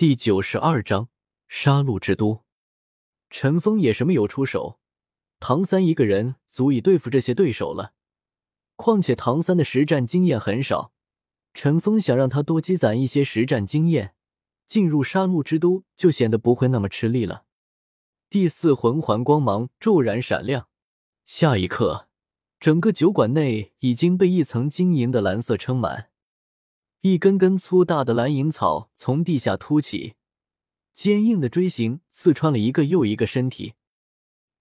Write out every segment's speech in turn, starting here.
第九十二章杀戮之都。陈峰也是没有出手，唐三一个人足以对付这些对手了。况且唐三的实战经验很少，陈峰想让他多积攒一些实战经验，进入杀戮之都就显得不会那么吃力了。第四魂环光芒骤然闪亮，下一刻，整个酒馆内已经被一层晶莹的蓝色撑满。一根根粗大的蓝银草从地下凸起，坚硬的锥形刺穿了一个又一个身体。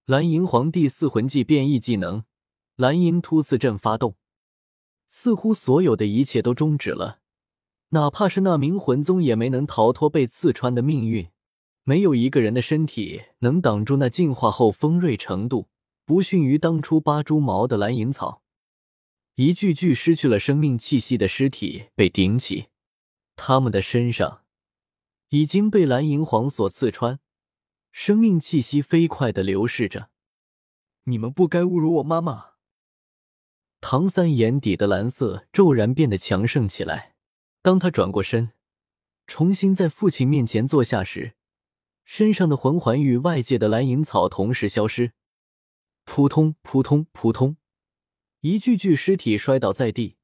蓝银皇第四魂技变异技能“蓝银突刺阵”发动，似乎所有的一切都终止了，哪怕是那名魂宗也没能逃脱被刺穿的命运。没有一个人的身体能挡住那进化后锋锐程度不逊于当初八蛛矛的蓝银草。一具具失去了生命气息的尸体被顶起，他们的身上已经被蓝银皇所刺穿，生命气息飞快的流逝着。你们不该侮辱我妈妈！唐三眼底的蓝色骤然变得强盛起来。当他转过身，重新在父亲面前坐下时，身上的魂环与外界的蓝银草同时消失。扑通扑通扑通。一具具尸体摔倒在地，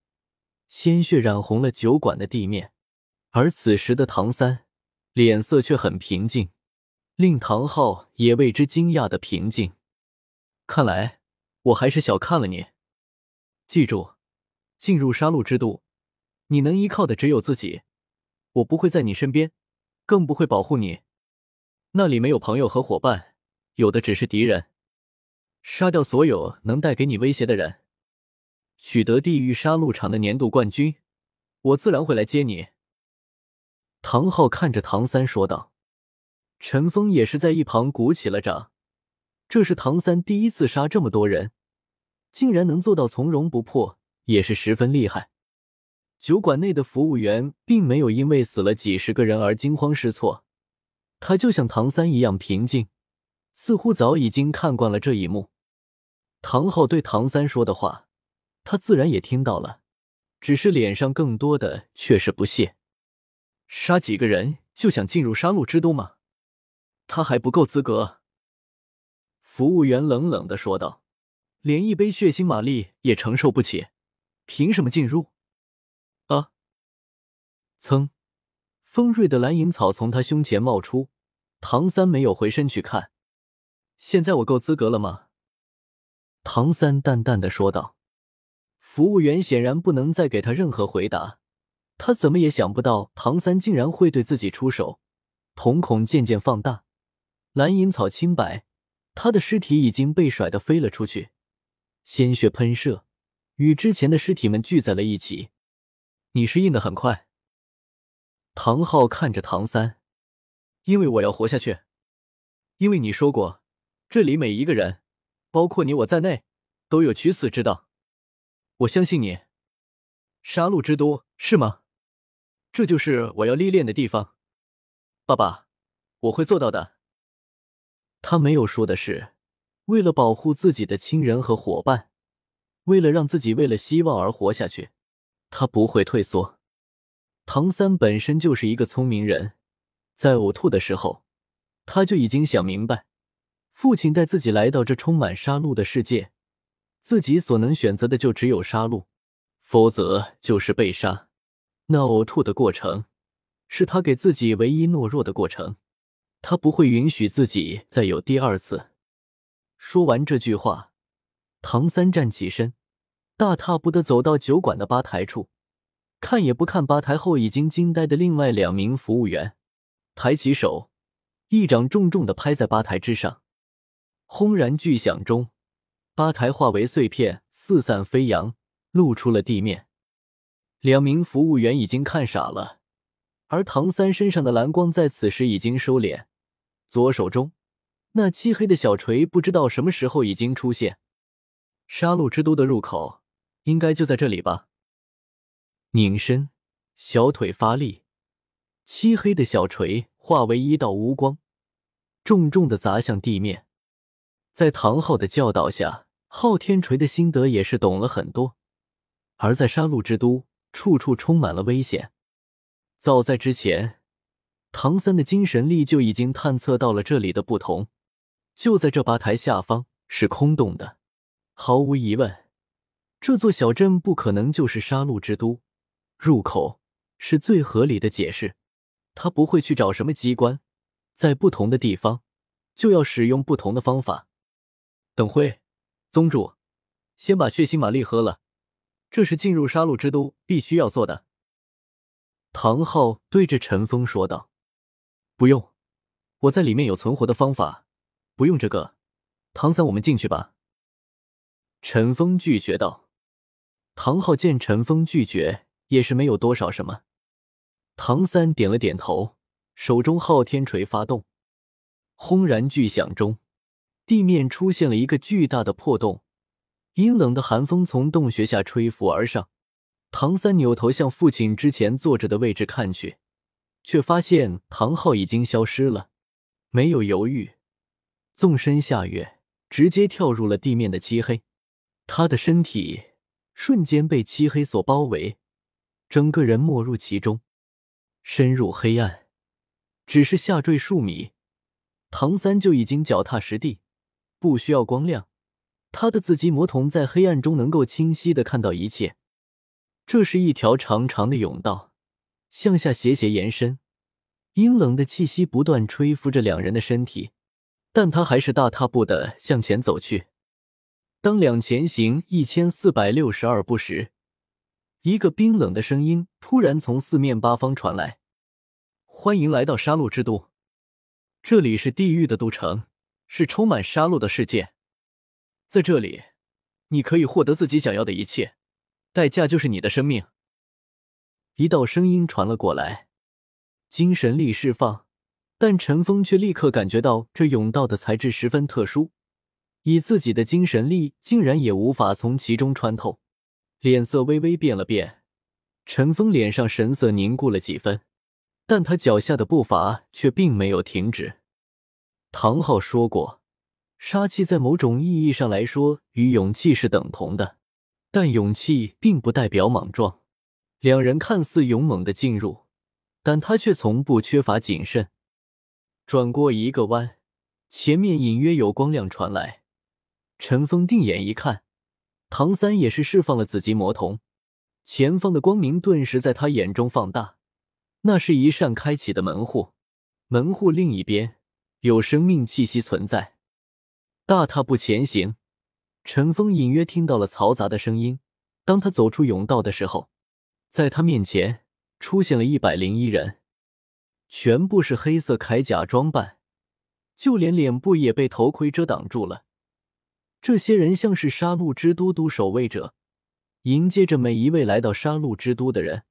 鲜血染红了酒馆的地面。而此时的唐三脸色却很平静，令唐昊也为之惊讶的平静。看来我还是小看了你。记住，进入杀戮之都，你能依靠的只有自己。我不会在你身边，更不会保护你。那里没有朋友和伙伴，有的只是敌人。杀掉所有能带给你威胁的人。取得地狱杀戮场的年度冠军，我自然会来接你。”唐昊看着唐三说道。陈峰也是在一旁鼓起了掌。这是唐三第一次杀这么多人，竟然能做到从容不迫，也是十分厉害。酒馆内的服务员并没有因为死了几十个人而惊慌失措，他就像唐三一样平静，似乎早已经看惯了这一幕。唐昊对唐三说的话。他自然也听到了，只是脸上更多的却是不屑。杀几个人就想进入杀戮之都吗？他还不够资格。服务员冷冷的说道：“连一杯血腥玛丽也承受不起，凭什么进入？”啊！噌，锋锐的蓝银草从他胸前冒出，唐三没有回身去看。现在我够资格了吗？唐三淡淡的说道。服务员显然不能再给他任何回答，他怎么也想不到唐三竟然会对自己出手，瞳孔渐渐放大。蓝银草清白，他的尸体已经被甩得飞了出去，鲜血喷射，与之前的尸体们聚在了一起。你适应的很快。唐昊看着唐三，因为我要活下去，因为你说过，这里每一个人，包括你我在内，都有取死之道。我相信你，杀戮之都是吗？这就是我要历练的地方，爸爸，我会做到的。他没有说的是，为了保护自己的亲人和伙伴，为了让自己为了希望而活下去，他不会退缩。唐三本身就是一个聪明人，在呕吐的时候，他就已经想明白，父亲带自己来到这充满杀戮的世界。自己所能选择的就只有杀戮，否则就是被杀。那呕吐的过程，是他给自己唯一懦弱的过程。他不会允许自己再有第二次。说完这句话，唐三站起身，大踏步的走到酒馆的吧台处，看也不看吧台后已经惊呆的另外两名服务员，抬起手，一掌重重的拍在吧台之上，轰然巨响中。吧台化为碎片，四散飞扬，露出了地面。两名服务员已经看傻了，而唐三身上的蓝光在此时已经收敛，左手中那漆黑的小锤不知道什么时候已经出现。杀戮之都的入口应该就在这里吧？拧身，小腿发力，漆黑的小锤化为一道乌光，重重的砸向地面。在唐昊的教导下。昊天锤的心得也是懂了很多，而在杀戮之都，处处充满了危险。早在之前，唐三的精神力就已经探测到了这里的不同。就在这吧台下方是空洞的，毫无疑问，这座小镇不可能就是杀戮之都。入口是最合理的解释。他不会去找什么机关，在不同的地方就要使用不同的方法。等会，宗主，先把血腥玛丽喝了，这是进入杀戮之都必须要做的。唐昊对着陈峰说道：“不用，我在里面有存活的方法，不用这个。唐三，我们进去吧。”陈峰拒绝道。唐昊见陈峰拒绝，也是没有多少什么。唐三点了点头，手中昊天锤发动，轰然巨响中，地面出现了一个巨大的破洞，阴冷的寒风从洞穴下吹拂而上。唐三扭头向父亲之前坐着的位置看去，却发现唐昊已经消失了，没有犹豫，纵身下跃，直接跳入了地面的漆黑。他的身体瞬间被漆黑所包围，整个人没入其中。深入黑暗，只是下坠数米，唐三就已经脚踏实地，不需要光亮，他的紫极魔瞳在黑暗中能够清晰的看到一切。这是一条长长的甬道，向下斜斜延伸，阴冷的气息不断吹拂着两人的身体，但他还是大踏步的向前走去。当两前行一千四百六十二步时。一个冰冷的声音突然从四面八方传来：“欢迎来到杀戮之都，这里是地狱的都城，是充满杀戮的世界。在这里，你可以获得自己想要的一切，代价就是你的生命。”一道声音传了过来，精神力释放，但陈峰却立刻感觉到这甬道的材质十分特殊，以自己的精神力，竟然也无法从其中穿透。脸色微微变了变，陈峰脸上神色凝固了几分，但他脚下的步伐却并没有停止。唐昊说过，杀气在某种意义上来说与勇气是等同的，但勇气并不代表莽撞。两人看似勇猛的进入，但他却从不缺乏谨慎。转过一个弯，前面隐约有光亮传来，陈峰定眼一看。唐三也是释放了紫极魔瞳，前方的光明顿时在他眼中放大，那是一扇开启的门户，门户另一边有生命气息存在。大踏步前行，陈峰隐约听到了嘈杂的声音。当他走出甬道的时候，在他面前出现了一百零一人，全部是黑色铠甲装扮，就连脸部也被头盔遮挡住了。这些人像是杀戮之都都守卫者，迎接着每一位来到杀戮之都的人。